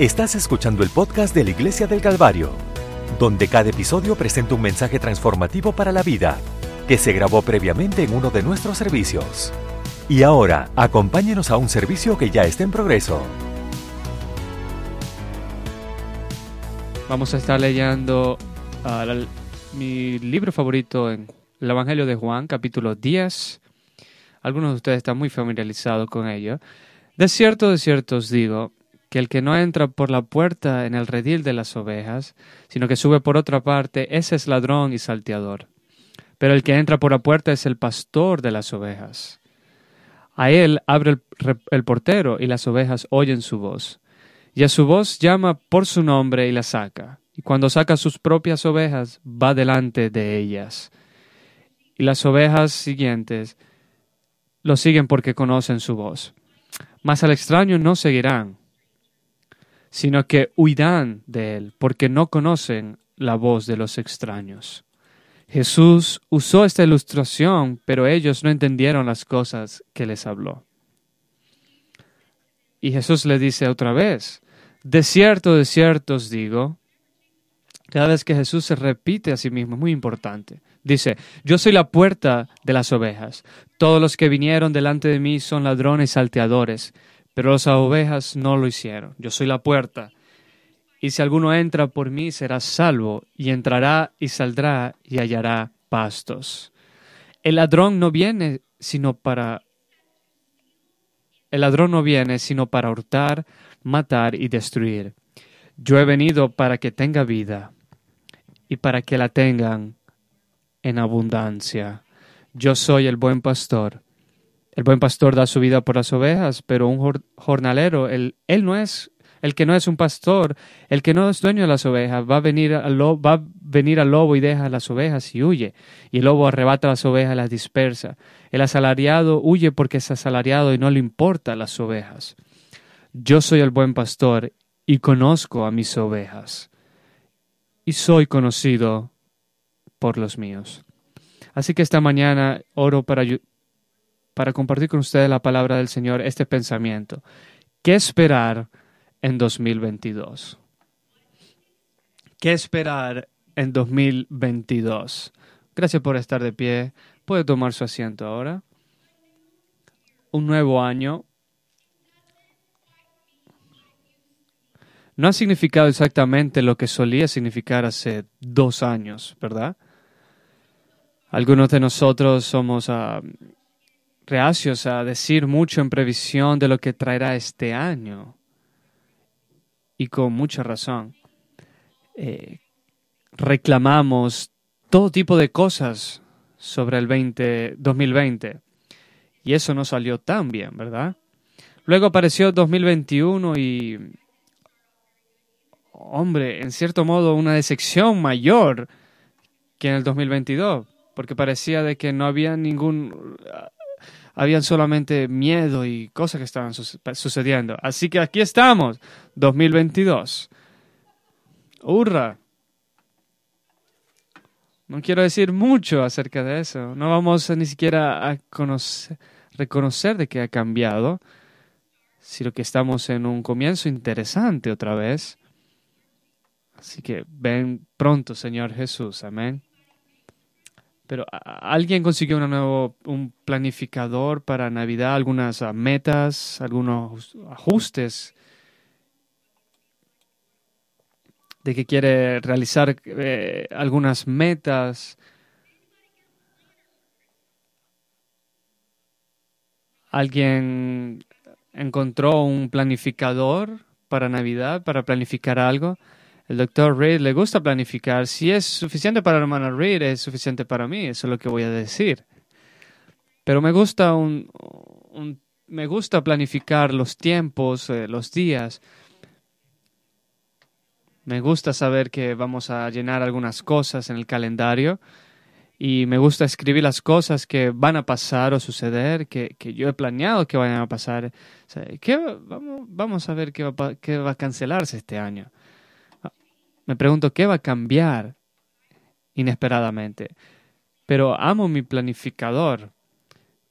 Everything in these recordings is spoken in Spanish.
Estás escuchando el podcast de la Iglesia del Calvario, donde cada episodio presenta un mensaje transformativo para la vida, que se grabó previamente en uno de nuestros servicios. Y ahora, acompáñenos a un servicio que ya está en progreso. Vamos a estar leyendo la- mi libro favorito en el Evangelio de Juan, capítulo 10. Algunos de ustedes están muy familiarizados con ello. De cierto, de cierto os digo, que el que no entra por la puerta en el redil de las ovejas, sino que sube por otra parte, ese es ladrón y salteador. Pero el que entra por la puerta es el pastor de las ovejas. A él abre el, portero y las ovejas oyen su voz. Y a su voz llama por su nombre y la saca. Y cuando saca sus propias ovejas, va delante de ellas. Y las ovejas siguientes lo siguen porque conocen su voz. Mas al extraño no seguirán, sino que huirán de él, porque no conocen la voz de los extraños. Jesús usó esta ilustración, pero ellos no entendieron las cosas que les habló. Y Jesús le dice otra vez, de cierto, de cierto os digo, cada vez que Jesús se repite a sí mismo, es muy importante. Dice, yo soy la puerta de las ovejas. Todos los que vinieron delante de mí son ladrones y salteadores, pero las ovejas no lo hicieron. Yo soy la puerta. Y si alguno entra por mí, será salvo, y entrará y saldrá y hallará pastos. El ladrón no viene sino para... El ladrón no viene sino para hurtar, matar y destruir. Yo he venido para que tenga vida y para que la tengan en abundancia. Yo soy el buen pastor. El buen pastor da su vida por las ovejas, pero un jor- jornalero, él, no es, el que no es un pastor, el que no es dueño de las ovejas, va a venir al lobo, va a venir al lobo y deja las ovejas y huye. Y el lobo arrebata las ovejas y las dispersa. El asalariado huye porque es asalariado y no le importa las ovejas. Yo soy el buen pastor y conozco a mis ovejas. Y soy conocido por los míos. Así que esta mañana oro para, para compartir con ustedes la palabra del Señor, este pensamiento. ¿Qué esperar en 2022? ¿Qué esperar en 2022? Gracias por estar de pie. Puede tomar su asiento ahora. Un nuevo año. No ha significado exactamente lo que solía significar hace dos años, ¿verdad? Algunos de nosotros somos ah, reacios a decir mucho en previsión de lo que traerá este año. Y con mucha razón. Eh, reclamamos todo tipo de cosas sobre el 20 2020. Y eso no salió tan bien, ¿verdad? Luego apareció 2021 y, hombre, en cierto modo una decepción mayor que en el 2022, porque parecía de que no había ningún, habían solamente miedo y cosas que estaban su- sucediendo. Así que aquí estamos, 2022. ¡Hurra! No quiero decir mucho acerca de eso. No vamos ni siquiera a conocer, reconocer de que ha cambiado, sino que estamos en un comienzo interesante otra vez. Así que ven pronto, Señor Jesús. Amén. Pero ¿a- a- ¿alguien consiguió una nuevo, un planificador para Navidad? Algunas ah, metas, algunos ajustes de que quiere realizar eh, algunas metas. ¿Alguien encontró un planificador para Navidad, para planificar algo? El doctor Reed le gusta planificar. Si es suficiente para la hermana Reed, es suficiente para mí. Eso es lo que voy a decir. Pero me gusta un, me gusta planificar los tiempos, eh, los días. Me gusta saber que vamos a llenar algunas cosas en el calendario y me gusta escribir las cosas que van a pasar o suceder, que, que yo he planeado que vayan a pasar. ¿qué va- vamos, vamos a ver qué va, qué va a cancelarse este año. Me pregunto qué va a cambiar inesperadamente. Pero amo mi planificador.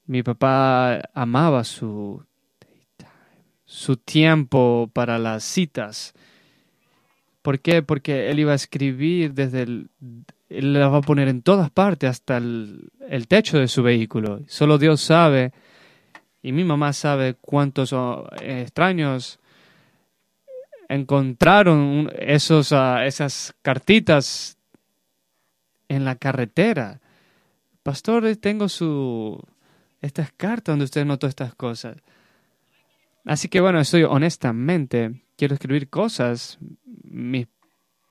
Mi papá amaba su su tiempo para las citas. ¿Por qué? Porque él iba a escribir desde el... Él la va a poner en todas partes, hasta el, el techo de su vehículo. Solo Dios sabe, y mi mamá sabe cuántos oh, extraños encontraron esos, ah, esas cartitas en la carretera. Pastor, tengo su estas cartas donde usted notó estas cosas. Así que bueno, estoy honestamente, quiero escribir cosas. Mis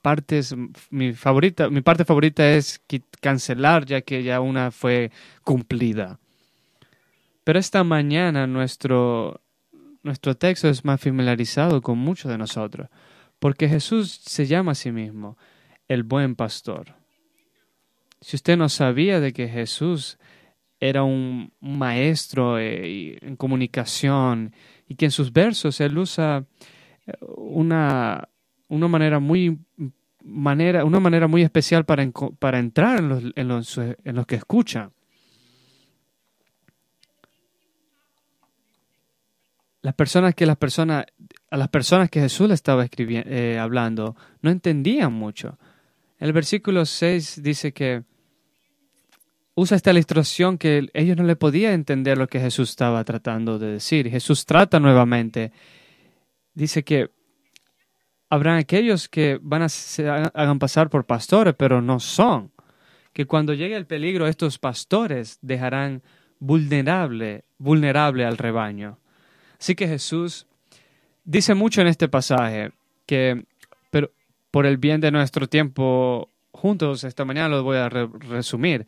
partes, mi favorita, mi parte favorita es cancelar ya que ya una fue cumplida. Pero esta mañana nuestro, nuestro texto es más familiarizado con muchos de nosotros, porque Jesús se llama a sí mismo el buen pastor. Si usted no sabía de que Jesús era un maestro eh, en comunicación y que en sus versos él usa eh, una, una manera muy manera, una manera muy especial para, para entrar en los, en, los, en los que escuchan. Las personas que las personas, a las personas que Jesús le estaba escribiendo, eh, hablando no entendían mucho. El versículo 6 dice que usa esta ilustración que ellos no le podían entender lo que Jesús estaba tratando de decir. Jesús trata nuevamente. Dice que habrán aquellos que van a se hagan pasar por pastores, pero no son. Que cuando llegue el peligro, estos pastores dejarán vulnerable, vulnerable al rebaño. Así que Jesús dice mucho en este pasaje que pero por el bien de nuestro tiempo juntos esta mañana lo voy a resumir.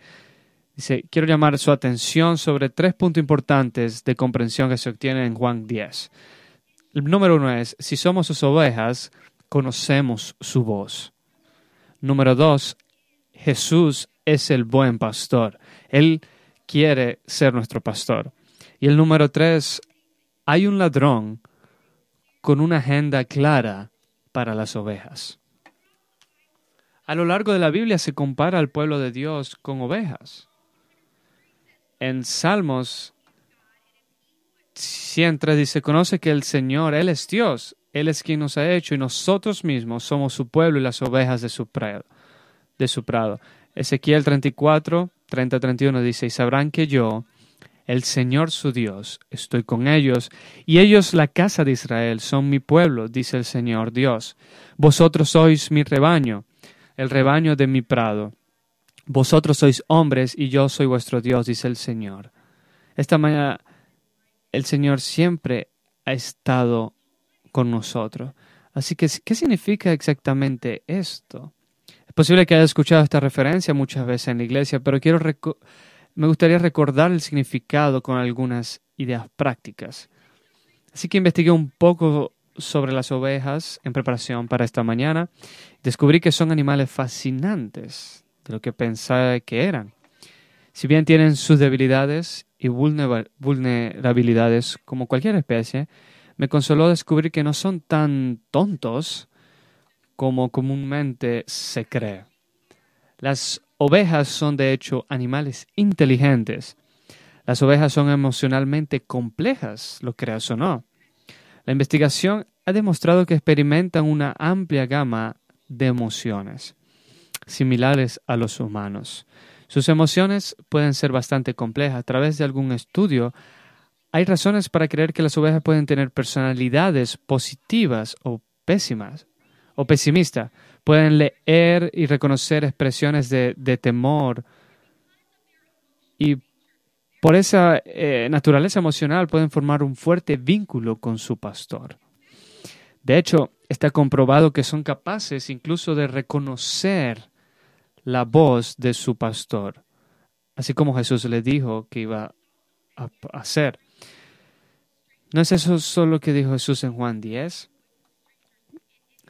Dice, quiero llamar su atención sobre tres puntos importantes de comprensión que se obtienen en Juan 10. El número uno es, si somos sus ovejas, conocemos su voz. Número dos, Jesús es el buen pastor. Él quiere ser nuestro pastor. Y el número tres, hay un ladrón con una agenda clara para las ovejas. A lo largo de la Biblia se compara al pueblo de Dios con ovejas en Salmos 103 dice, conoce que el Señor, Él es Dios, Él es quien nos ha hecho y nosotros mismos somos su pueblo y las ovejas de su prado. De su prado. Ezequiel 34, 30-31 dice, y sabrán que yo, el Señor su Dios, estoy con ellos, y ellos la casa de Israel son mi pueblo, dice el Señor Dios. Vosotros sois mi rebaño, el rebaño de mi prado. Vosotros sois hombres y yo soy vuestro Dios, dice el Señor. Esta mañana el Señor siempre ha estado con nosotros. Así que, ¿qué significa exactamente esto? Es posible que haya escuchado esta referencia muchas veces en la iglesia, pero quiero me gustaría recordar el significado con algunas ideas prácticas. Así que investigué un poco sobre las ovejas en preparación para esta mañana. Descubrí que son animales fascinantes de lo que pensaba que eran. Si bien tienen sus debilidades y vulnerabilidades como cualquier especie, me consoló descubrir que no son tan tontos como comúnmente se cree. Las ovejas son de hecho animales inteligentes. Las ovejas son emocionalmente complejas, lo creas o no. La investigación ha demostrado que experimentan una amplia gama de emociones similares a los humanos. Sus emociones pueden ser bastante complejas. A través de algún estudio, hay razones para creer que las ovejas pueden tener personalidades positivas o pésimas o pesimistas. Pueden leer y reconocer expresiones de, temor y por esa eh, naturaleza emocional pueden formar un fuerte vínculo con su pastor. De hecho, está comprobado que son capaces incluso de reconocer la voz de su pastor, así como Jesús le dijo que iba a hacer. ¿No es eso solo lo que dijo Jesús en Juan 10?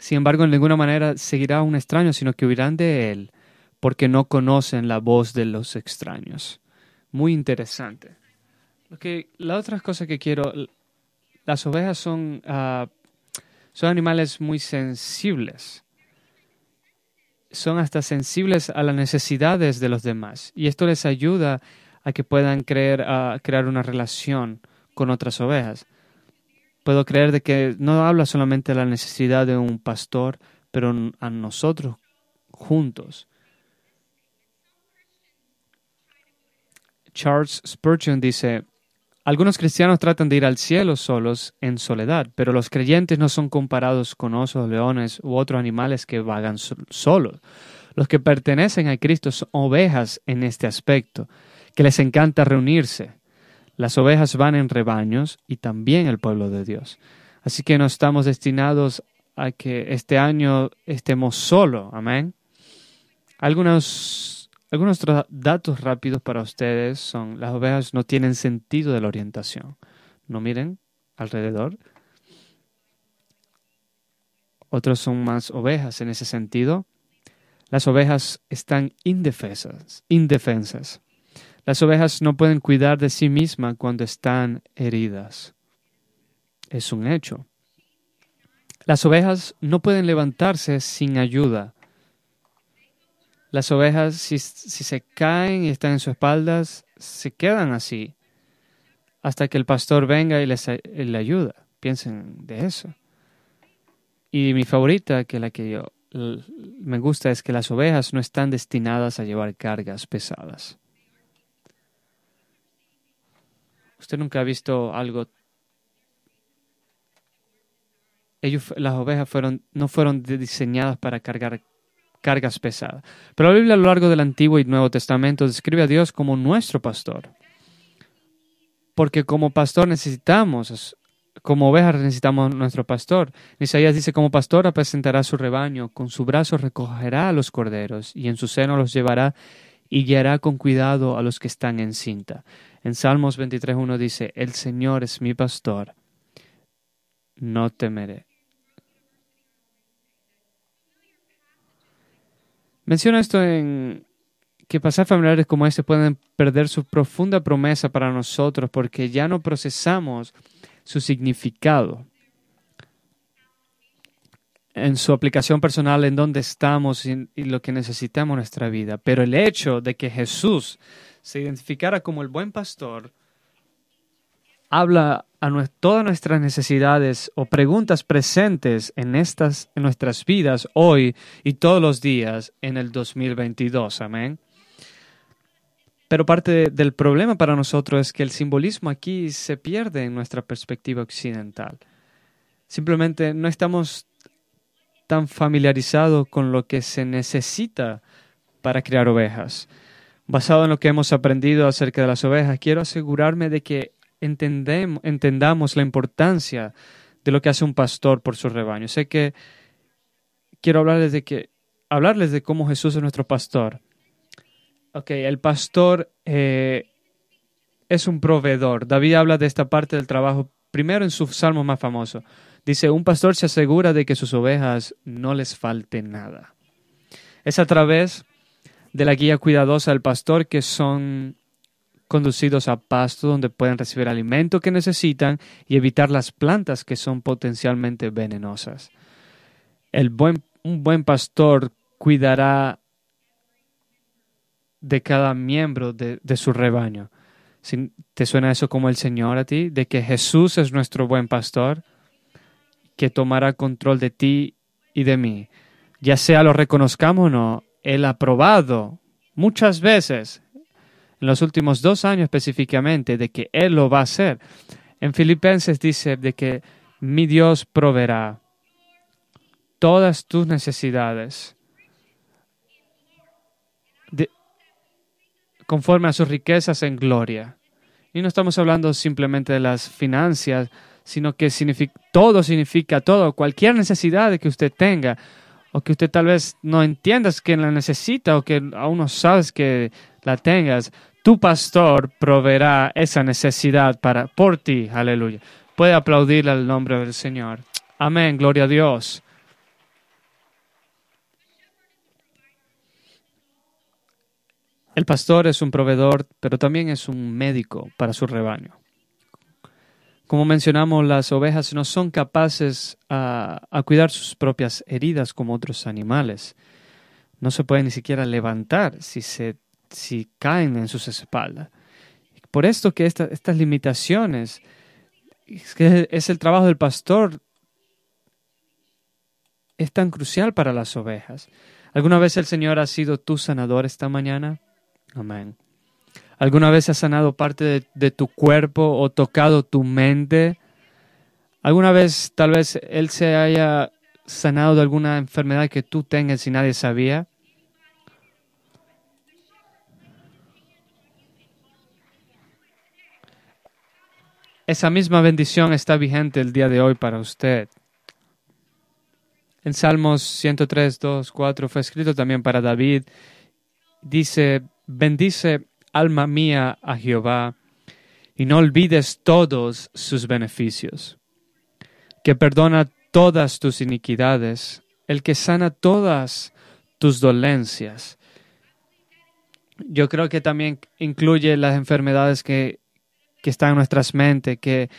Sin embargo, en ninguna manera seguirá un extraño, sino que huirán de él, porque no conocen la voz de los extraños. Muy interesante. la otra cosa que quiero, las ovejas son, ah, son animales muy sensibles son hasta sensibles a las necesidades de los demás y esto les ayuda a que puedan creer, a crear una relación con otras ovejas. Puedo creer de que no habla solamente de la necesidad de un pastor, pero a nosotros juntos. Charles Spurgeon dice, algunos cristianos tratan de ir al cielo solos en soledad, pero los creyentes no son comparados con osos, leones u otros animales que vagan solos. Los que pertenecen a Cristo son ovejas en este aspecto, que les encanta reunirse. Las ovejas van en rebaños y también el pueblo de Dios. Así que no estamos destinados a que este año estemos solos. Amén. Algunos, algunos datos rápidos para ustedes son, las ovejas no tienen sentido de la orientación. No miren alrededor. Otros son más ovejas en ese sentido. Las ovejas están indefensas, indefensas. Las ovejas no pueden cuidar de sí mismas cuando están heridas. Es un hecho. Las ovejas no pueden levantarse sin ayuda. Las ovejas, si, se caen y están en sus espaldas, se quedan así hasta que el pastor venga y les le ayuda. Piensen de eso. Y mi favorita, que la que yo me gusta, es que las ovejas no están destinadas a llevar cargas pesadas. Usted nunca ha visto algo. Ellos, las ovejas no fueron diseñadas para cargar cargas pesadas. Pero la Biblia a lo largo del Antiguo y Nuevo Testamento describe a Dios como nuestro pastor. Porque como pastor necesitamos, como ovejas necesitamos nuestro pastor. Isaías dice, como pastor apresentará su rebaño, con su brazo recogerá a los corderos y en su seno los llevará y guiará con cuidado a los que están en cinta. En Salmos 23.1 dice, el Señor es mi pastor, no temeré. Menciona esto en que pasajes familiares como este pueden perder su profunda promesa para nosotros porque ya no procesamos su significado en su aplicación personal en donde estamos y, lo que necesitamos en nuestra vida. Pero el hecho de que Jesús se identificara como el buen pastor habla a todas nuestras necesidades o preguntas presentes en, estas, en nuestras vidas hoy y todos los días en el 2022. Amén. Pero parte del problema para nosotros es que el simbolismo aquí se pierde en nuestra perspectiva occidental. Simplemente no estamos tan familiarizados con lo que se necesita para criar ovejas. Basado en lo que hemos aprendido acerca de las ovejas, quiero asegurarme de que entendamos la importancia de lo que hace un pastor por su rebaño. Sé que quiero hablarles de que hablarles de cómo Jesús es nuestro pastor. Ok, el pastor eh, es un proveedor. David habla de esta parte del trabajo primero en su salmo más famoso. Dice, un pastor se asegura de que sus ovejas no les falte nada. Es a través de la guía cuidadosa del pastor que son conducidos a pasto donde pueden recibir alimento que necesitan y evitar las plantas que son potencialmente venenosas. El buen, un buen pastor cuidará de cada miembro de, de su rebaño. ¿Te suena eso como el Señor a ti? De que Jesús es nuestro buen pastor, que tomará control de ti y de mí. Ya sea lo reconozcamos o no, Él ha probado muchas veces en los últimos dos años específicamente de que Él lo va a hacer. En Filipenses dice de que mi Dios proveerá todas tus necesidades conforme a sus riquezas en gloria. Y no estamos hablando simplemente de las finanzas, sino que todo significa todo, cualquier necesidad que usted tenga o que usted tal vez no entiendas que la necesita o que aún no sabes que la tengas, tu pastor proveerá esa necesidad para, por ti. Aleluya. Puede aplaudir al nombre del Señor. Amén. Gloria a Dios. El pastor es un proveedor, pero también es un médico para su rebaño. Como mencionamos, las ovejas no son capaces a, a, cuidar sus propias heridas como otros animales. No se pueden ni siquiera levantar si se si caen en sus espaldas. Por esto que estas limitaciones es que es el trabajo del pastor. Es tan crucial para las ovejas. ¿Alguna vez el Señor ha sido tu sanador esta mañana? Amén. ¿Alguna vez ha sanado parte de, de tu cuerpo o tocado tu mente? ¿Alguna vez tal vez Él se haya sanado de alguna enfermedad que tú tengas y nadie sabía? Esa misma bendición está vigente el día de hoy para usted. En Salmos 103, 2, 4 fue escrito también para David. Dice, bendice alma mía a Jehová y no olvides todos sus beneficios, que perdona todas tus iniquidades, el que sana todas tus dolencias. Yo creo que también incluye las enfermedades que, que están en nuestras mentes, que,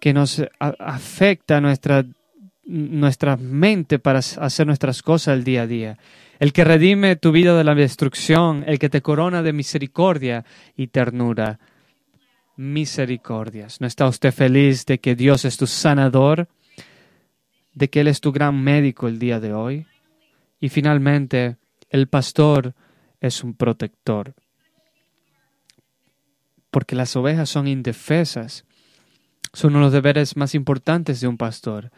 que nos afecta nuestra, nuestra mente para hacer nuestras cosas el día a día. El que redime tu vida de la destrucción, el que te corona de misericordia y ternura. Misericordias. ¿No está usted feliz de que Dios es tu sanador? de que Él es tu gran médico el día de hoy. Y finalmente, el pastor es un protector. Porque las ovejas son indefensas. Son uno de los deberes más importantes de un pastor.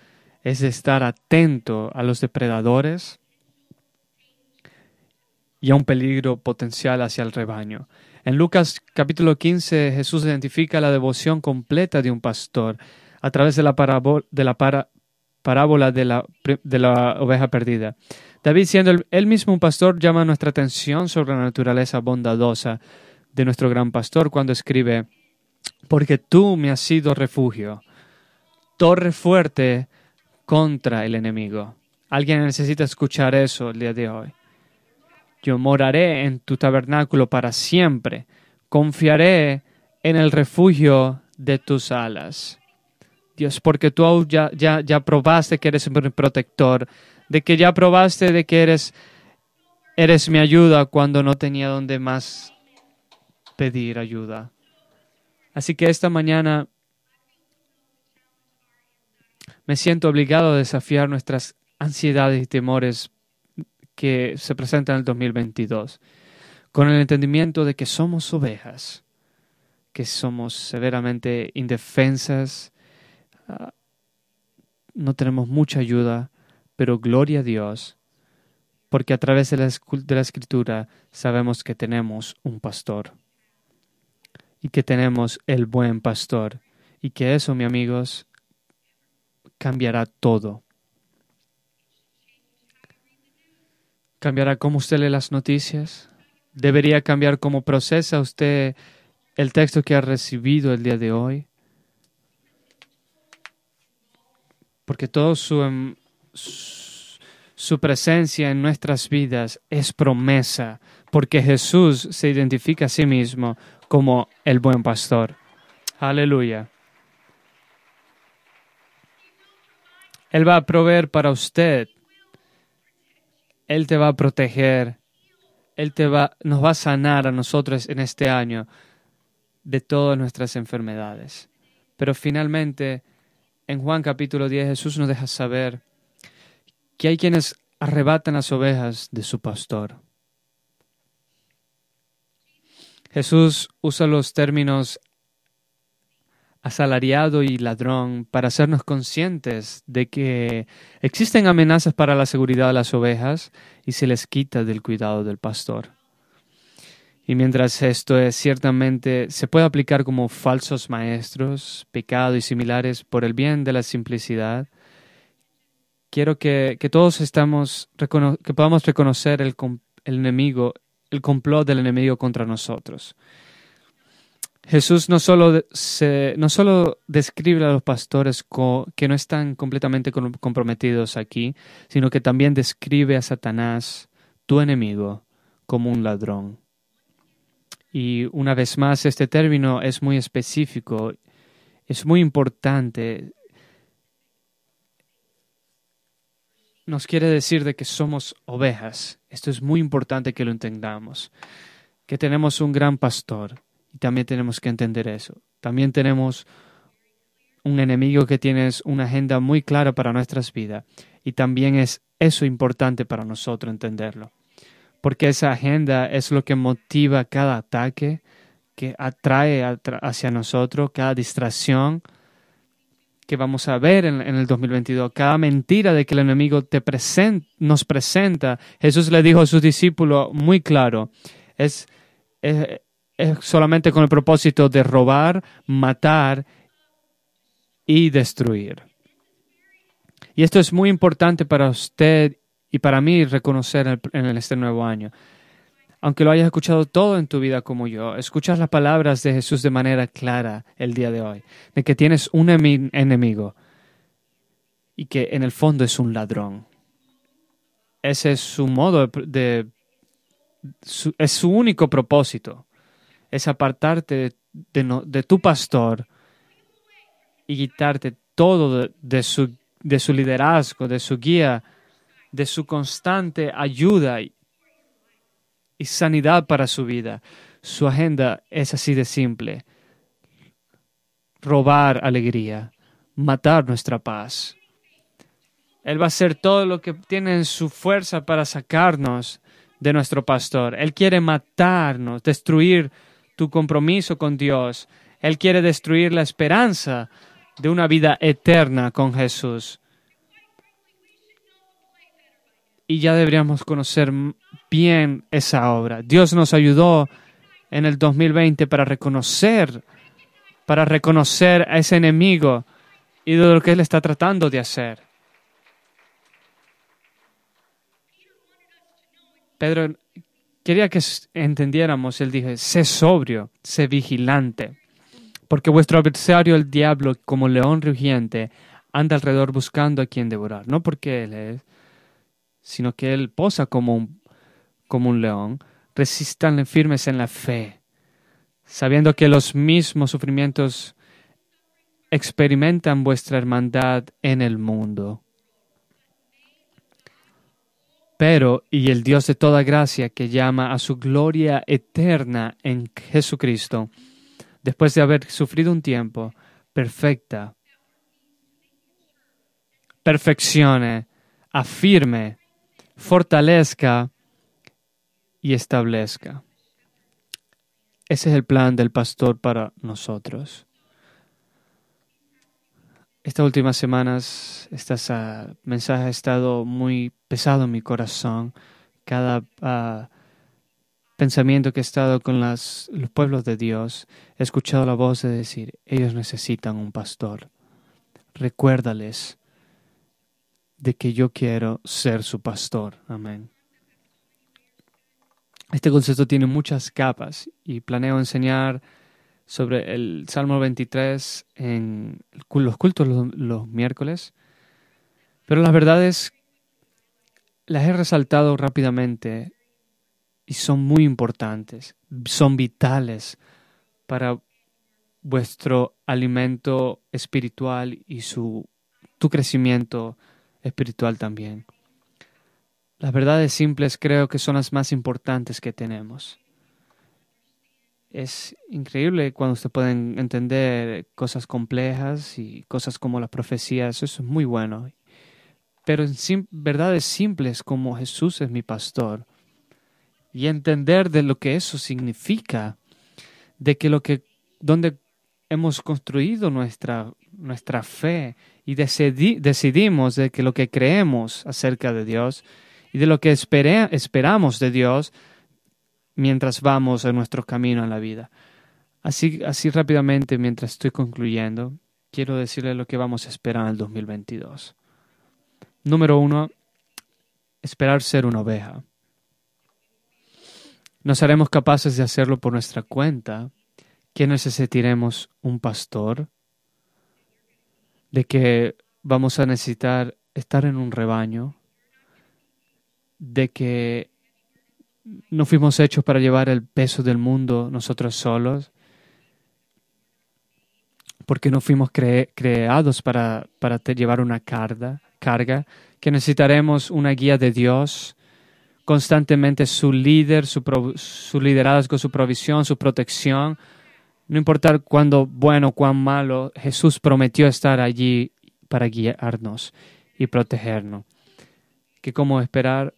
Es estar atento a los depredadores y a un peligro potencial hacia el rebaño. En Lucas capítulo 15 Jesús identifica la devoción completa de un pastor a través de la, parábola de la, de la oveja perdida. David, siendo él mismo un pastor, llama nuestra atención sobre la naturaleza bondadosa de nuestro gran pastor cuando escribe, porque tú me has sido refugio, torre fuerte contra el enemigo. Alguien necesita escuchar eso el día de hoy. Yo moraré en tu tabernáculo para siempre, confiaré en el refugio de tus alas. Dios, porque tú ya, ya, ya probaste que eres mi protector, de que ya probaste de que eres, eres mi ayuda cuando no tenía donde más pedir ayuda. Así que esta mañana me siento obligado a desafiar nuestras ansiedades y temores que se presentan en el 2022, con el entendimiento de que somos ovejas, que somos severamente indefensas, no tenemos mucha ayuda, pero gloria a Dios, porque a través de la, de la escritura sabemos que tenemos un pastor y que tenemos el buen pastor y que eso, mi amigos, cambiará todo. ¿Cambiará cómo usted lee las noticias? ¿Debería cambiar cómo procesa usted el texto que ha recibido el día de hoy? porque toda em, su, su presencia en nuestras vidas es promesa, porque Jesús se identifica a sí mismo como el buen pastor. Aleluya. Él va a proveer para usted. Él te va a proteger. Él te va, nos va a sanar a nosotros en este año de todas nuestras enfermedades. Pero finalmente, en Juan capítulo 10 Jesús nos deja saber que hay quienes arrebatan las ovejas de su pastor. Jesús usa los términos asalariado y ladrón para hacernos conscientes de que existen amenazas para la seguridad de las ovejas y se les quita del cuidado del pastor. Y mientras esto es ciertamente se puede aplicar como falsos maestros, pecado y similares por el bien de la simplicidad, quiero que, todos estamos, que podamos reconocer el, el enemigo, el complot del enemigo contra nosotros. Jesús no solo, no solo describe a los pastores que no están completamente comprometidos aquí, sino que también describe a Satanás, tu enemigo, como un ladrón. Y una vez más, este término es muy específico, es muy importante. Nos quiere decir de que somos ovejas. Esto es muy importante que lo entendamos. Que tenemos un gran pastor y también tenemos que entender eso. También tenemos un enemigo que tiene una agenda muy clara para nuestras vidas. Y también es eso importante para nosotros entenderlo. Porque esa agenda es lo que motiva cada ataque, que atrae hacia nosotros, cada distracción que vamos a ver en, el 2022, cada mentira de que el enemigo te nos presenta. Jesús le dijo a sus discípulos muy claro, es solamente con el propósito de robar, matar y destruir. Y esto es muy importante para usted y para mí reconocer en este nuevo año. Aunque lo hayas escuchado todo en tu vida como yo, escuchas las palabras de Jesús de manera clara el día de hoy, de que tienes un enemigo y que en el fondo es un ladrón. Ese es su modo de... es su único propósito, es apartarte de tu pastor y quitarte todo de, su, de su liderazgo, de su guía, de su constante ayuda y, y sanidad para su vida. Su agenda es así de simple. Robar alegría, matar nuestra paz. Él va a hacer todo lo que tiene en su fuerza para sacarnos de nuestro pastor. Él quiere matarnos, destruir tu compromiso con Dios. Él quiere destruir la esperanza de una vida eterna con Jesús. Y ya deberíamos conocer bien esa obra. Dios nos ayudó en el 2020 para reconocer, para reconocer a ese enemigo y de lo que Él está tratando de hacer. Pedro quería que entendiéramos, él dijo, sé sobrio, sé vigilante porque vuestro adversario, el diablo, como león rugiente, anda alrededor buscando a quien devorar. No porque él es, sino que él posa como un, como un león. Resistan firmes en la fe, sabiendo que los mismos sufrimientos experimentan vuestra hermandad en el mundo. Pero, y el Dios de toda gracia que llama a su gloria eterna en Jesucristo, después de haber sufrido un tiempo, perfecta, perfeccione, afirme, fortalezca y establezca. Ese es el plan del pastor para nosotros. Estas últimas semanas, este mensaje ha estado muy pesado en mi corazón. Cada ah, pensamiento que he estado con los pueblos de Dios, he escuchado la voz de decir, ellos necesitan un pastor. Recuérdales de que yo quiero ser su pastor. Amén. Este concepto tiene muchas capas y planeo enseñar sobre el Salmo 23 en los cultos los, miércoles. Pero las verdades las he resaltado rápidamente y son muy importantes, son vitales para vuestro alimento espiritual y su, tu crecimiento espiritual también. Las verdades simples creo que son las más importantes que tenemos. Es increíble cuando se pueden entender cosas complejas y cosas como las profecías, eso es muy bueno. Pero en verdades simples como Jesús es mi pastor, y entender de lo que eso significa, de que lo que donde hemos construido nuestra, nuestra fe y decidimos de que lo que creemos acerca de Dios y de lo que esperamos de Dios mientras vamos en nuestro camino en la vida. Así, así rápidamente, mientras estoy concluyendo, quiero decirle lo que vamos a esperar en el 2022. Número uno, esperar ser una oveja. No seremos capaces de hacerlo por nuestra cuenta, que necesitaremos un pastor, de que vamos a necesitar estar en un rebaño, de que no fuimos hechos para llevar el peso del mundo nosotros solos, porque no fuimos creados para, para llevar una carga, carga, que necesitaremos una guía de Dios, constantemente su líder, su, su liderazgo, su provisión, su protección, No importa cuándo bueno o cuán malo, Jesús prometió estar allí para guiarnos y protegernos. Que como esperar,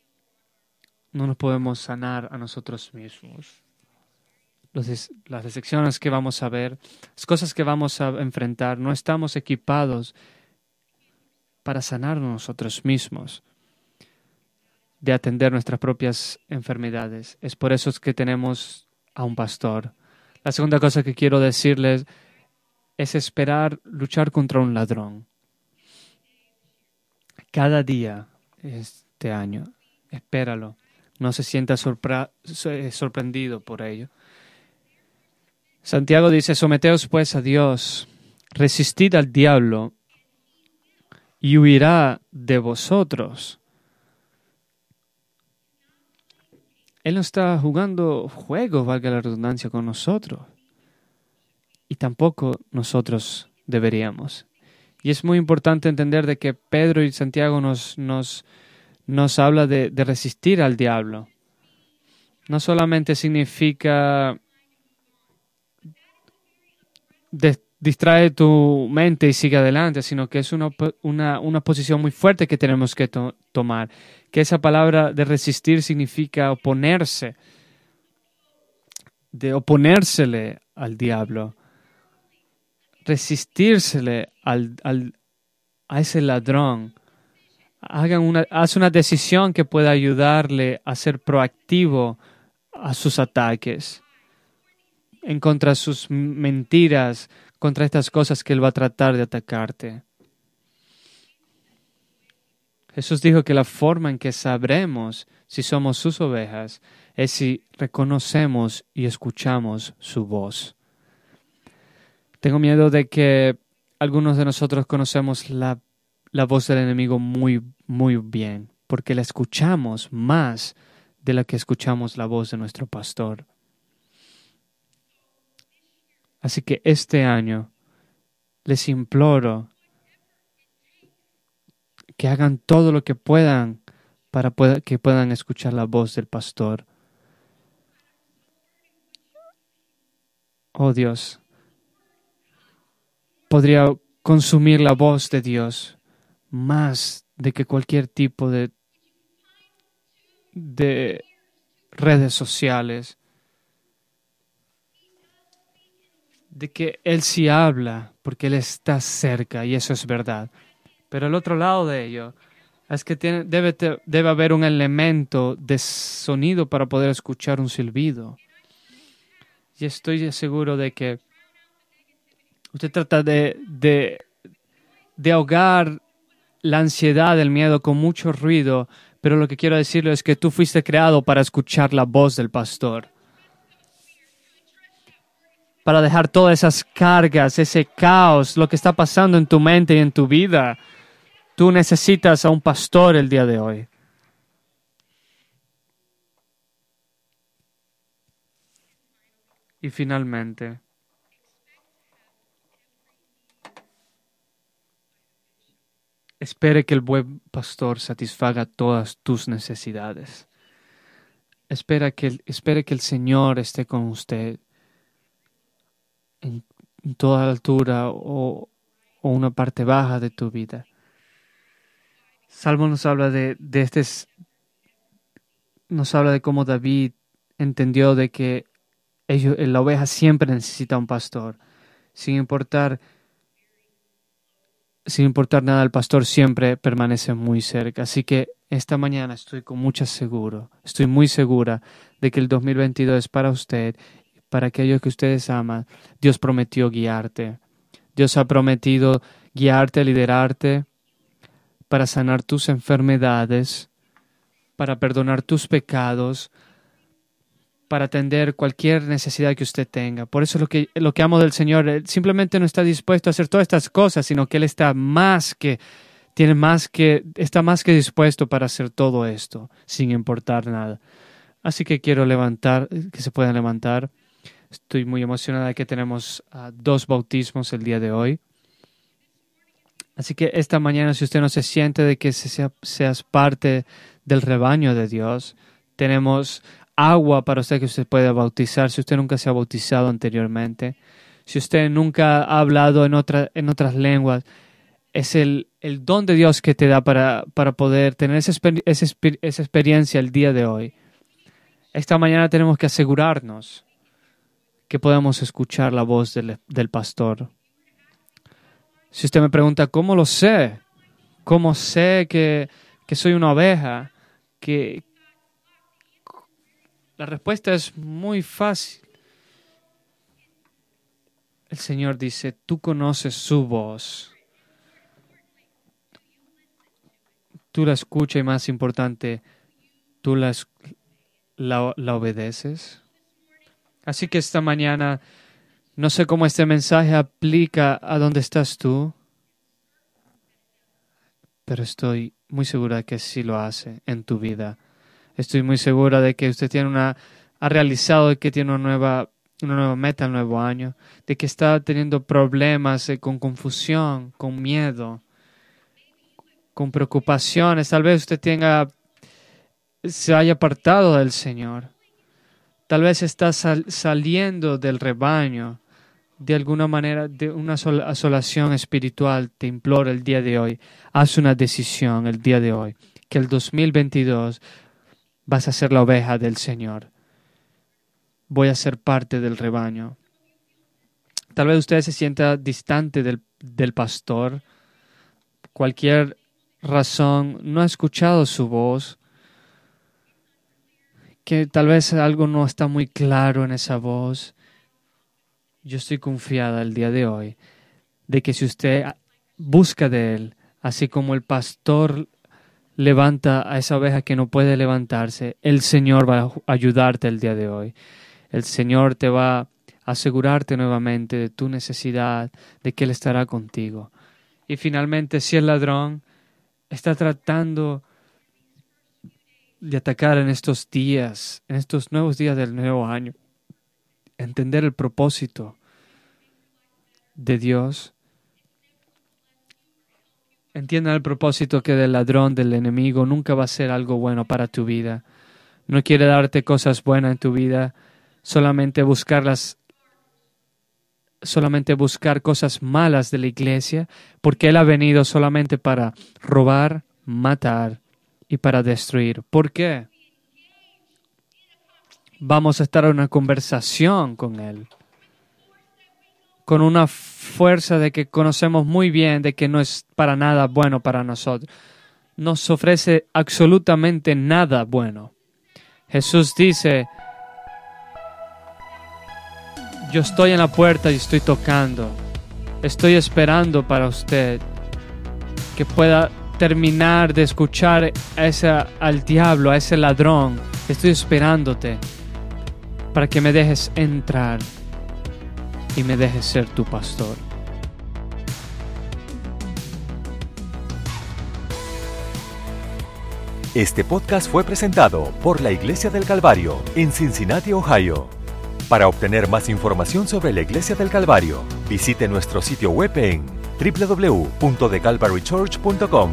no nos podemos sanar a nosotros mismos. las decepciones que vamos a ver, las cosas que vamos a enfrentar, no estamos equipados para sanar nosotros mismos, de atender nuestras propias enfermedades. Es por eso que tenemos a un pastor. La segunda cosa que quiero decirles es esperar luchar contra un ladrón. Cada día este año, espéralo. No se sienta sorprendido por ello. Santiago dice, someteos pues a Dios, resistid al diablo y huirá de vosotros. Él no está jugando juegos, valga la redundancia, con nosotros. Y tampoco nosotros deberíamos. Y es muy importante entender de que Pedro y Santiago nos, nos, nos habla de, de resistir al diablo. No solamente significa distrae tu mente y sigue adelante, sino que es una, una, posición muy fuerte que tenemos que tomar. Que esa palabra de resistir significa oponerse, de oponérsele al diablo, resistírsele al, al, a ese ladrón. Hagan una, haz una decisión que pueda ayudarle a ser proactivo a sus ataques, en contra sus mentiras, contra estas cosas que Él va a tratar de atacarte. Jesús dijo que la forma en que sabremos si somos sus ovejas es si reconocemos y escuchamos su voz. Tengo miedo de que algunos de nosotros conocemos la, la voz del enemigo muy, muy bien, porque la escuchamos más de la que escuchamos la voz de nuestro pastor. Así que este año les imploro que hagan todo lo que puedan para que puedan escuchar la voz del pastor. Oh Dios, podría consumir la voz de Dios más de que cualquier tipo de, de redes sociales de que Él sí habla porque Él está cerca y eso es verdad. Pero el otro lado de ello es que tiene, debe, debe haber un elemento de sonido para poder escuchar un silbido. Y estoy seguro de que usted trata de, de, de ahogar la ansiedad, el miedo con mucho ruido, pero lo que quiero decirle es que tú fuiste creado para escuchar la voz del pastor para dejar todas esas cargas, ese caos, lo que está pasando en tu mente y en tu vida. Tú necesitas a un pastor el día de hoy. Y finalmente, espere que el buen pastor satisfaga todas tus necesidades. Espera que, espere que el Señor esté con usted en, toda altura o, una parte baja de tu vida. Salmo nos habla de, de este, nos habla de cómo David entendió de que ellos, la oveja siempre necesita un pastor, sin importar, sin importar nada, el pastor siempre permanece muy cerca. Así que esta mañana estoy con mucha seguro, estoy muy segura de que el 2022 es para usted para aquellos que ustedes aman. Dios prometió guiarte. Dios ha prometido guiarte, liderarte para sanar tus enfermedades, para perdonar tus pecados, para atender cualquier necesidad que usted tenga. Por eso lo que, lo que amo del Señor, Él simplemente no está dispuesto a hacer todas estas cosas, sino que Él está más que, tiene más que, está más que dispuesto para hacer todo esto, sin importar nada. Así que quiero levantar, que se puedan levantar. Estoy muy emocionada de que tenemos ah, dos bautismos el día de hoy. Así que esta mañana, si usted no se siente de que sea, seas parte del rebaño de Dios, tenemos agua para usted que usted pueda bautizar si usted nunca se ha bautizado anteriormente. Si usted nunca ha hablado en, otra, en otras lenguas, es el, el, don de Dios que te da para, para poder tener esa, esa, esa experiencia el día de hoy. Esta mañana tenemos que asegurarnos que podamos escuchar la voz del, del pastor. Si usted me pregunta, ¿cómo lo sé? ¿Cómo sé que, que soy una oveja? Que, la respuesta es muy fácil. El Señor dice, tú conoces su voz. Tú la escuchas y más importante, tú la, la, la obedeces. Así que esta mañana, no sé cómo este mensaje aplica a donde estás tú, pero estoy muy segura que sí lo hace en tu vida. Estoy muy segura de que usted tiene una, ha realizado que tiene una nueva, una nueva meta el nuevo año, de que está teniendo problemas eh, con confusión, con miedo, con preocupaciones. Tal vez usted tenga, se haya apartado del Señor. Tal vez está saliendo del rebaño de alguna manera, de una asolación espiritual. Te imploro el día de hoy. Haz una decisión el día de hoy. Que el 2022 vas a ser la oveja del Señor. Voy a ser parte del rebaño. Tal vez usted se sienta distante del, del pastor. Cualquier razón, no ha escuchado su voz que tal vez algo no está muy claro en esa voz. Yo estoy confiada el día de hoy de que si usted busca de Él, así como el pastor levanta a esa oveja que no puede levantarse, el Señor va a ayudarte el día de hoy. El Señor te va a asegurarte nuevamente de tu necesidad, de que Él estará contigo. Y finalmente, si el ladrón está tratando de atacar en estos días, en estos nuevos días del nuevo año. Entender el propósito de Dios. Entienda el propósito que del ladrón, del enemigo, nunca va a ser algo bueno para tu vida. No quiere darte cosas buenas en tu vida, solamente buscarlas solamente buscar cosas malas de la iglesia, porque Él ha venido solamente para robar, matar y para destruir. ¿Por qué? Vamos a estar en una conversación con Él, con una fuerza de que conocemos muy bien de que no es para nada bueno para nosotros. Nos ofrece absolutamente nada bueno. Jesús dice, yo estoy en la puerta y estoy tocando. Estoy esperando para usted que pueda terminar de escuchar a ese, al diablo, a ese ladrón. Estoy esperándote para que me dejes entrar y me dejes ser tu pastor. Este podcast fue presentado por la Iglesia del Calvario en Cincinnati, Ohio. Para obtener más información sobre la Iglesia del Calvario, visite nuestro sitio web en www.thecalvarychurch.com.